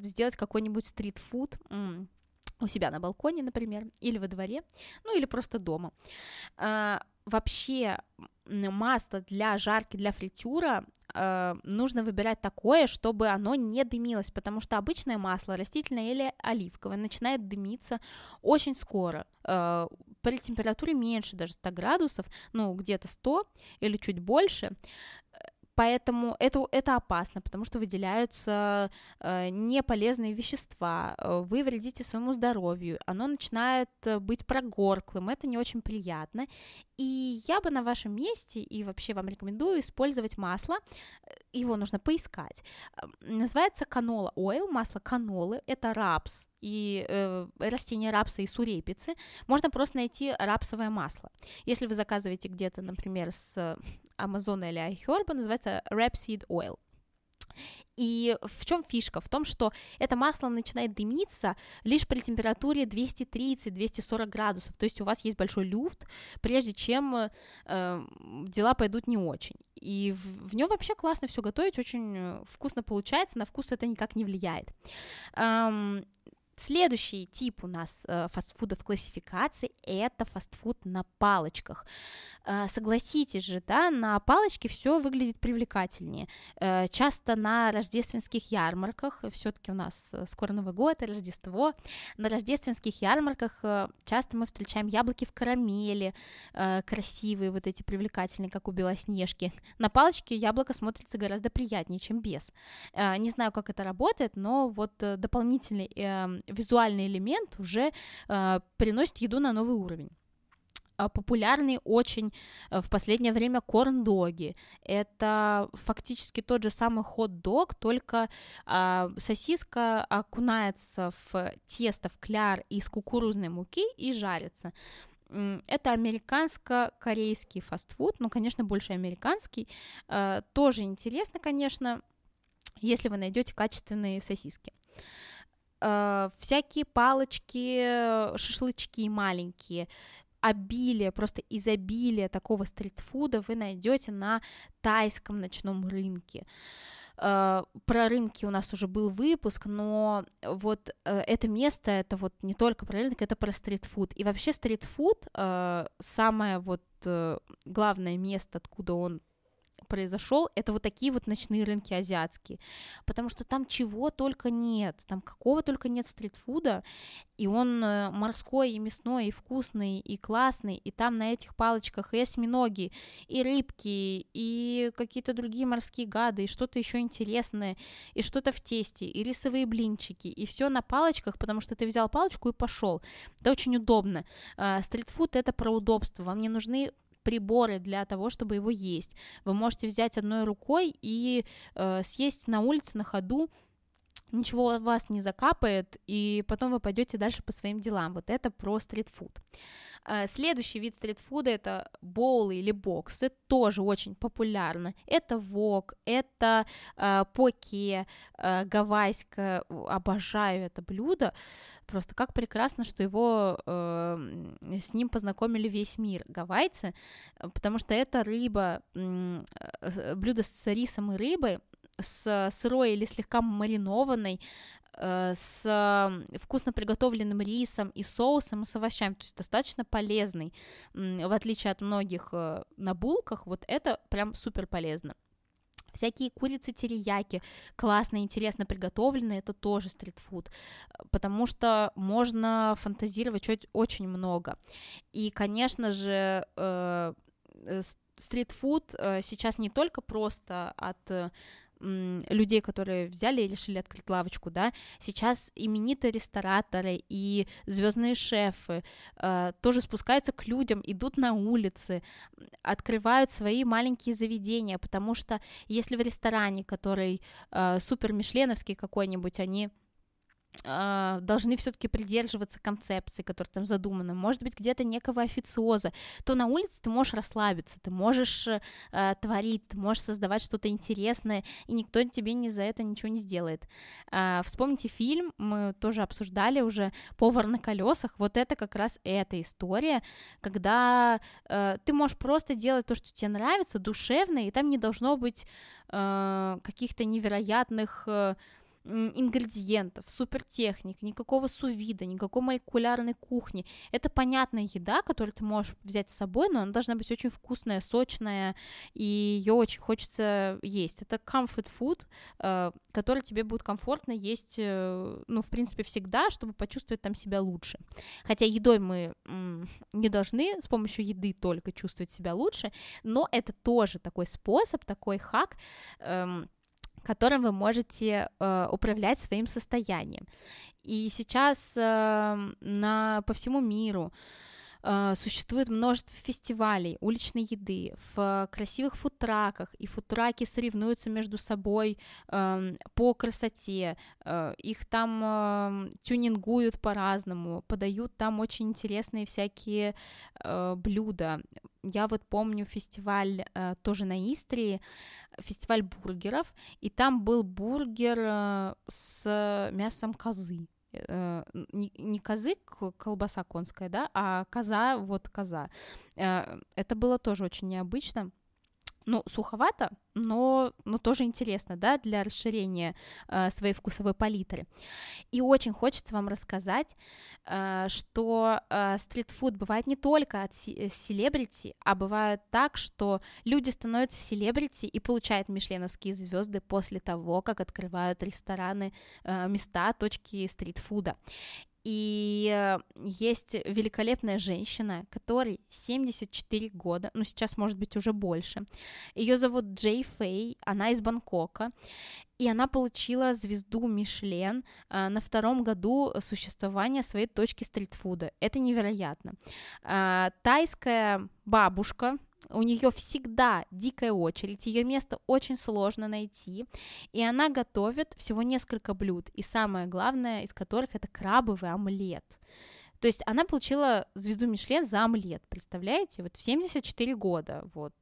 сделать какой-нибудь стритфуд у себя на балконе, например, или во дворе, ну или просто дома. Вообще масло для жарки, для фритюра э, нужно выбирать такое, чтобы оно не дымилось, потому что обычное масло, растительное или оливковое, начинает дымиться очень скоро. Э, при температуре меньше даже 100 градусов, ну, где-то 100 или чуть больше, Поэтому это, это опасно, потому что выделяются э, неполезные вещества, э, вы вредите своему здоровью, оно начинает э, быть прогорклым, это не очень приятно. И я бы на вашем месте и вообще вам рекомендую использовать масло, его нужно поискать. Называется канола oil, масло канолы, это рапс, и э, растения рапса и сурепицы, можно просто найти рапсовое масло. Если вы заказываете где-то, например, с Амазона или iHerb, называется rapeseed oil. И в чем фишка? В том, что это масло начинает дымиться лишь при температуре 230-240 градусов, то есть у вас есть большой люфт, прежде чем э, дела пойдут не очень. и в, в нем вообще классно все готовить, очень вкусно получается, на вкус это никак не влияет. Следующий тип у нас э, фастфудов классификации – это фастфуд на палочках. Э, согласитесь же, да, на палочке все выглядит привлекательнее. Э, часто на рождественских ярмарках, все-таки у нас э, скоро Новый год и Рождество, на рождественских ярмарках э, часто мы встречаем яблоки в карамели, э, красивые, вот эти привлекательные, как у Белоснежки. На палочке яблоко смотрится гораздо приятнее, чем без. Э, не знаю, как это работает, но вот э, дополнительный э, визуальный элемент уже э, переносит еду на новый уровень а, популярный очень э, в последнее время корн-доги. Это фактически тот же самый хот-дог, только э, сосиска окунается в тесто, в кляр из кукурузной муки и жарится. Это американско-корейский фастфуд, ну, конечно, больше американский. Э, тоже интересно, конечно, если вы найдете качественные сосиски. Э, всякие палочки, шашлычки маленькие, обилие, просто изобилие такого стритфуда вы найдете на тайском ночном рынке. Uh, про рынки у нас уже был выпуск, но вот uh, это место, это вот не только про рынок, это про стритфуд. И вообще стритфуд, uh, самое вот главное место, откуда он произошел, это вот такие вот ночные рынки азиатские, потому что там чего только нет, там какого только нет стритфуда, и он э, морской, и мясной, и вкусный, и классный, и там на этих палочках и осьминоги, и рыбки, и какие-то другие морские гады, и что-то еще интересное, и что-то в тесте, и рисовые блинчики, и все на палочках, потому что ты взял палочку и пошел. Это очень удобно. А, стритфуд это про удобство. Вам не нужны приборы для того, чтобы его есть. Вы можете взять одной рукой и э, съесть на улице на ходу ничего вас не закапает, и потом вы пойдете дальше по своим делам. Вот это про стритфуд. Э, следующий вид стритфуда это боулы или боксы, тоже очень популярно. Это вок, это э, поке, э, гавайское, обожаю это блюдо. Просто как прекрасно, что его э, с ним познакомили весь мир гавайцы, потому что это рыба, э, блюдо с рисом и рыбой, с сырой или слегка маринованной, э, с вкусно приготовленным рисом и соусом и с овощами, то есть достаточно полезный, в отличие от многих э, на булках, вот это прям супер полезно. Всякие курицы терияки, классно, интересно приготовленные, это тоже стритфуд, потому что можно фантазировать очень много. И, конечно же, э, стритфуд сейчас не только просто от людей, которые взяли и решили открыть лавочку, да, сейчас именитые рестораторы и звездные шефы э, тоже спускаются к людям, идут на улицы, открывают свои маленькие заведения, потому что если в ресторане, который э, супер мишленовский какой-нибудь, они а, должны все-таки придерживаться концепции, которая там задумана, может быть, где-то некого официоза, то на улице ты можешь расслабиться, ты можешь э, творить, ты можешь создавать что-то интересное, и никто тебе не за это ничего не сделает. Э, вспомните фильм, мы тоже обсуждали уже «Повар на колесах», вот это как раз эта история, когда э, ты можешь просто делать то, что тебе нравится, душевно, и там не должно быть э, каких-то невероятных... Э, ингредиентов, супертехник, никакого сувида, никакой молекулярной кухни. Это понятная еда, которую ты можешь взять с собой, но она должна быть очень вкусная, сочная, и ее очень хочется есть. Это comfort food, э, который тебе будет комфортно есть, э, ну, в принципе, всегда, чтобы почувствовать там себя лучше. Хотя едой мы не должны с помощью еды только чувствовать себя лучше, но это тоже такой способ, такой хак, эм, которым вы можете э, управлять своим состоянием. И сейчас э, на, по всему миру существует множество фестивалей уличной еды в красивых футраках, и футраки соревнуются между собой э, по красоте, э, их там э, тюнингуют по-разному, подают там очень интересные всякие э, блюда. Я вот помню фестиваль э, тоже на Истрии, фестиваль бургеров, и там был бургер э, с мясом козы. Э, не, не козы, колбаса конская, да, а коза, вот коза. Э, это было тоже очень необычно. Ну, суховато, но, но тоже интересно, да, для расширения э, своей вкусовой палитры. И очень хочется вам рассказать, э, что э, стритфуд бывает не только от э, селебрити, а бывает так, что люди становятся селебрити и получают мишленовские звезды после того, как открывают рестораны, э, места, точки стритфуда. И э, есть великолепная женщина, которой 74 года, ну сейчас может быть уже больше. Ее зовут Джей Фэй, она из Бангкока, и она получила звезду Мишлен э, на втором году существования своей точки стритфуда. Это невероятно. Э, тайская бабушка, у нее всегда дикая очередь, ее место очень сложно найти, и она готовит всего несколько блюд, и самое главное из которых это крабовый омлет. То есть она получила звезду Мишлен за омлет, представляете? Вот в 74 года, вот.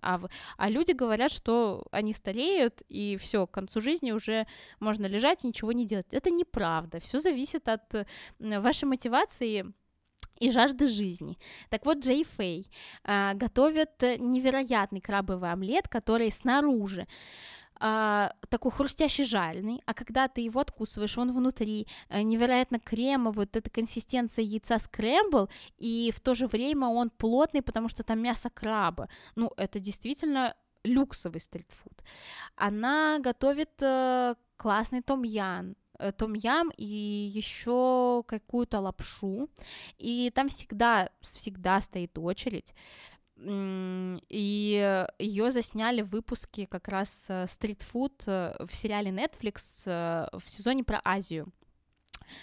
А, а люди говорят, что они стареют, и все, к концу жизни уже можно лежать и ничего не делать. Это неправда. Все зависит от вашей мотивации и жажды жизни. Так вот, Джей Фэй э, готовит невероятный крабовый омлет, который снаружи э, такой хрустящий жальный, а когда ты его откусываешь, он внутри э, невероятно кремовый, вот эта консистенция яйца скрэмбл, и в то же время он плотный, потому что там мясо краба. Ну, это действительно люксовый стритфуд. Она готовит э, классный том-ян, том-ям и еще какую-то лапшу, и там всегда, всегда стоит очередь, и ее засняли в выпуске как раз стритфуд э, в сериале Netflix э, в сезоне про Азию.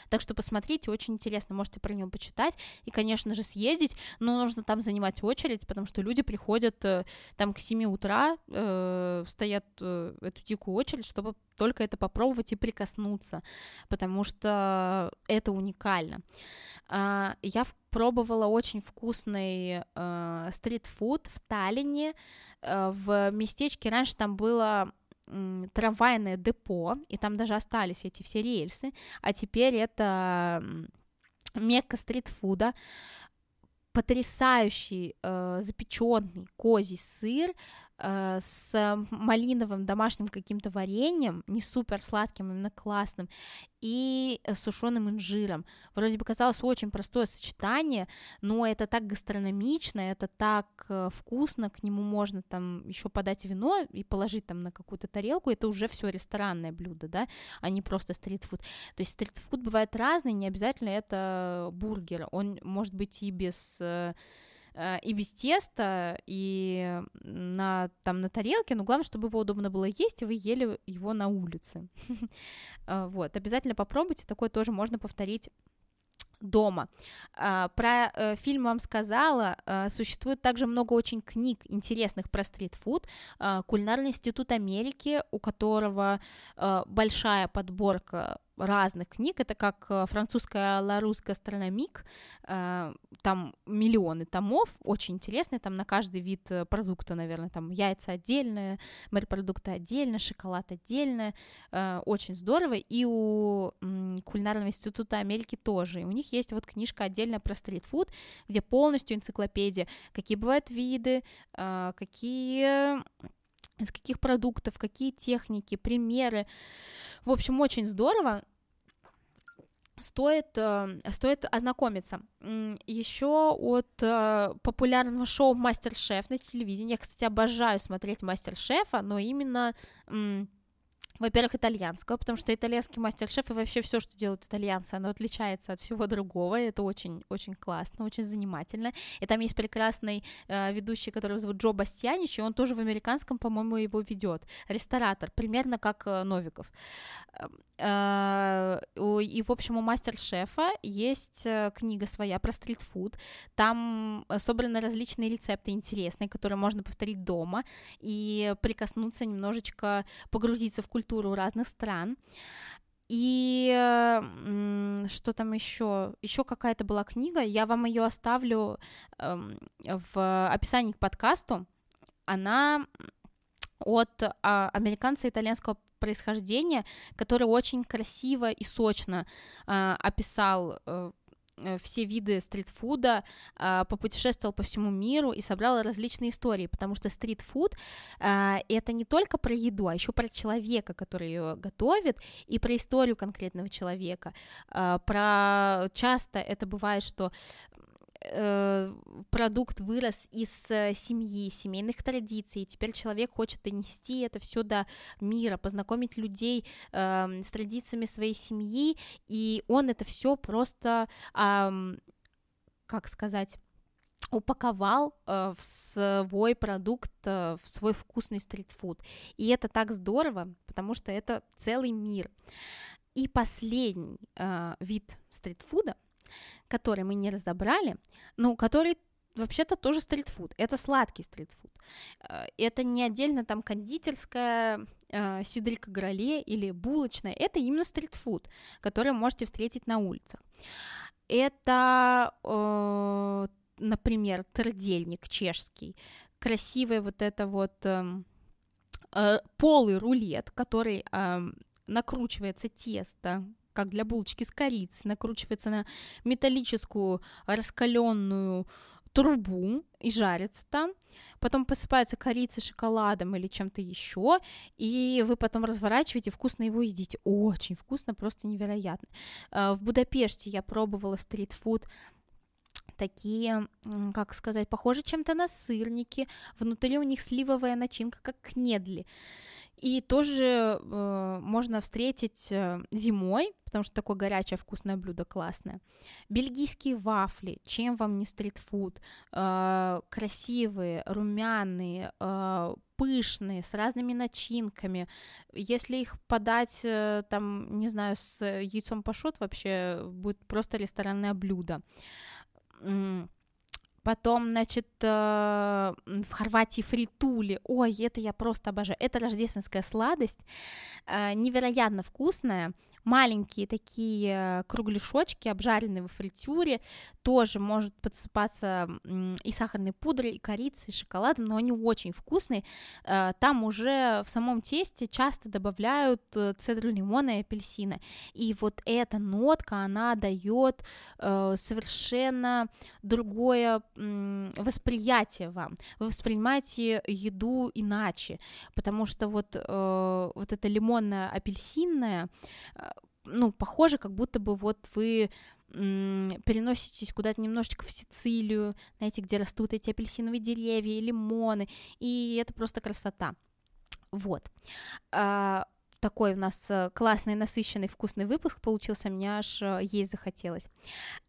Так что посмотрите, очень интересно, можете про него почитать и, конечно же, съездить, но нужно там занимать очередь, потому что люди приходят э, там к 7 утра, э, стоят э, эту дикую очередь, чтобы только это попробовать и прикоснуться, потому что это уникально. Э, я пробовала очень вкусный э, стритфуд в Таллине, э, в местечке, раньше там было трамвайное депо, и там даже остались эти все рельсы, а теперь это мекка стритфуда, потрясающий э, запеченный козий сыр, Э, с малиновым домашним каким-то вареньем, не супер сладким, именно классным, и сушеным инжиром. Вроде бы казалось очень простое сочетание, но это так гастрономично, это так э, вкусно, к нему можно там еще подать вино и положить там на какую-то тарелку, это уже все ресторанное блюдо, да, а не просто стритфуд. То есть стритфуд бывает разный, не обязательно это бургер, он может быть и без э, Э, и без теста, и на, там, на тарелке, но главное, чтобы его удобно было есть, и вы ели его на улице. [laughs] Э, вот, обязательно попробуйте, такое тоже можно повторить дома. А, про э, фильм вам сказала, существует также много очень книг интересных про стритфуд. Кулинарный институт Америки, у которого большая подборка разных книг, это как э, французская «Ларус гастрономик», э, там миллионы томов, очень интересные, там на каждый вид э, продукта, наверное, там яйца отдельные, морепродукты отдельно, шоколад отдельно, очень здорово, и у Кулинарного института Америки тоже, и у них есть вот книжка отдельно про стритфуд, где полностью энциклопедия, какие бывают виды, какие из каких продуктов, какие техники, примеры. В общем, очень здорово. Стоит, э, стоит ознакомиться. Еще от э, популярного шоу Мастер-шеф на телевидении. Я, кстати, обожаю смотреть Мастер-шефа, но именно во-первых, итальянского, потому что итальянский мастер-шеф и вообще все, что делают итальянцы, оно отличается от всего другого, и это очень-очень классно, очень занимательно. И там есть прекрасный э, ведущий, которого зовут Джо Бастьянич, и он тоже в американском, по-моему, его ведет, ресторатор, примерно как э, Новиков. Э, и, в общем, у мастер-шефа есть э, книга своя про стритфуд, там собраны различные рецепты интересные, которые можно повторить дома и прикоснуться немножечко, погрузиться в культуру культуру разных стран. И что там еще? Еще какая-то была книга, я вам ее оставлю э, в описании к подкасту. Она от а, американца итальянского происхождения, который очень красиво и сочно э, описал э, все виды стритфуда, э, попутешествовал по всему миру и собрал различные истории, потому что стритфуд э, это не только про еду, а еще про человека, который ее готовит, и про историю конкретного человека. Э, про часто это бывает, что э, продукт вырос из э, семьи, семейных традиций, теперь человек хочет донести это все до мира, познакомить людей э, с традициями своей семьи, и он это все просто, э, как сказать, упаковал э, в свой продукт, э, в свой вкусный стритфуд. И это так здорово, потому что это целый мир. И последний э, вид стритфуда который мы не разобрали, но который вообще-то тоже стритфуд. Это сладкий стритфуд. Э, это не отдельно там кондитерская э, сидрика гроле или булочная. Это именно стритфуд, который можете встретить на улицах. Это, э, например, трдельник чешский. Красивый вот это вот э, э, полый рулет, который э, накручивается тесто как для булочки с корицей, накручивается на металлическую раскаленную трубу и жарится там, потом посыпается корицей, шоколадом или чем-то еще, и вы потом разворачиваете, вкусно его едите. Очень вкусно, просто невероятно. А, в Будапеште я пробовала стритфуд такие, как сказать, похожи чем-то на сырники. Внутри у них сливовая начинка, как кнедли. И тоже э, можно встретить э, зимой, потому что такое горячее вкусное блюдо классное. Бельгийские вафли, чем вам не стритфуд, э, красивые, румяные, э, пышные, с разными начинками. Если их подать, э, там, не знаю, с яйцом пашот, вообще будет просто ресторанное блюдо. Потом, значит, э, в Хорватии фритули. Ой, это я просто обожаю. Это рождественская сладость, э, невероятно вкусная маленькие такие кругляшочки, обжаренные во фритюре, тоже может подсыпаться и сахарной пудрой, и корицей, и шоколадом, но они очень вкусные. Э, там уже в самом тесте часто добавляют э, цедру лимона и апельсина, и вот эта нотка, она дает э, совершенно другое восприятие вам. Вы воспринимаете еду иначе, потому что вот, вот это лимонное апельсинное ну, похоже, как будто бы вот вы переноситесь куда-то немножечко в Сицилию, знаете, где растут эти апельсиновые деревья, лимоны, и это просто красота. Вот. А, такой у нас э, классный, насыщенный, вкусный выпуск получился, мне аж э, есть захотелось.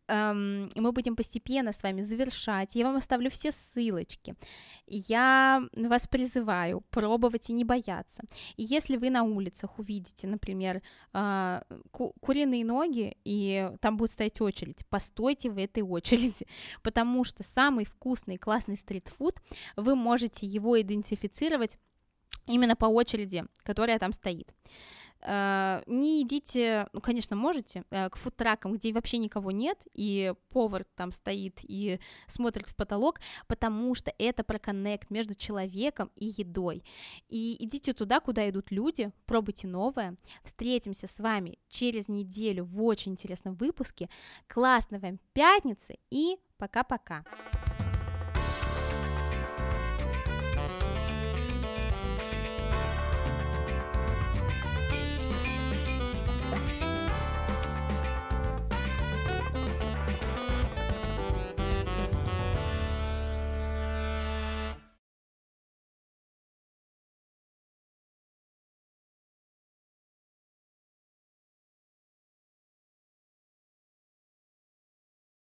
Эм, мы будем постепенно с вами завершать. Я вам оставлю все ссылочки. Я вас призываю пробовать и не бояться. И если вы на улицах увидите, например, э, куриные ноги, и там будет стоять очередь, постойте в этой очереди, [laughs] потому что самый вкусный, классный стритфуд, вы можете его идентифицировать именно по очереди, которая там стоит. Uh, не идите, ну, конечно, можете, uh, к фудтракам, где вообще никого нет, и повар там стоит и смотрит в потолок, потому что это про коннект между человеком и едой. И идите туда, куда идут люди, пробуйте новое. Встретимся с вами через неделю в очень интересном выпуске. Классной вам пятницы и пока-пока.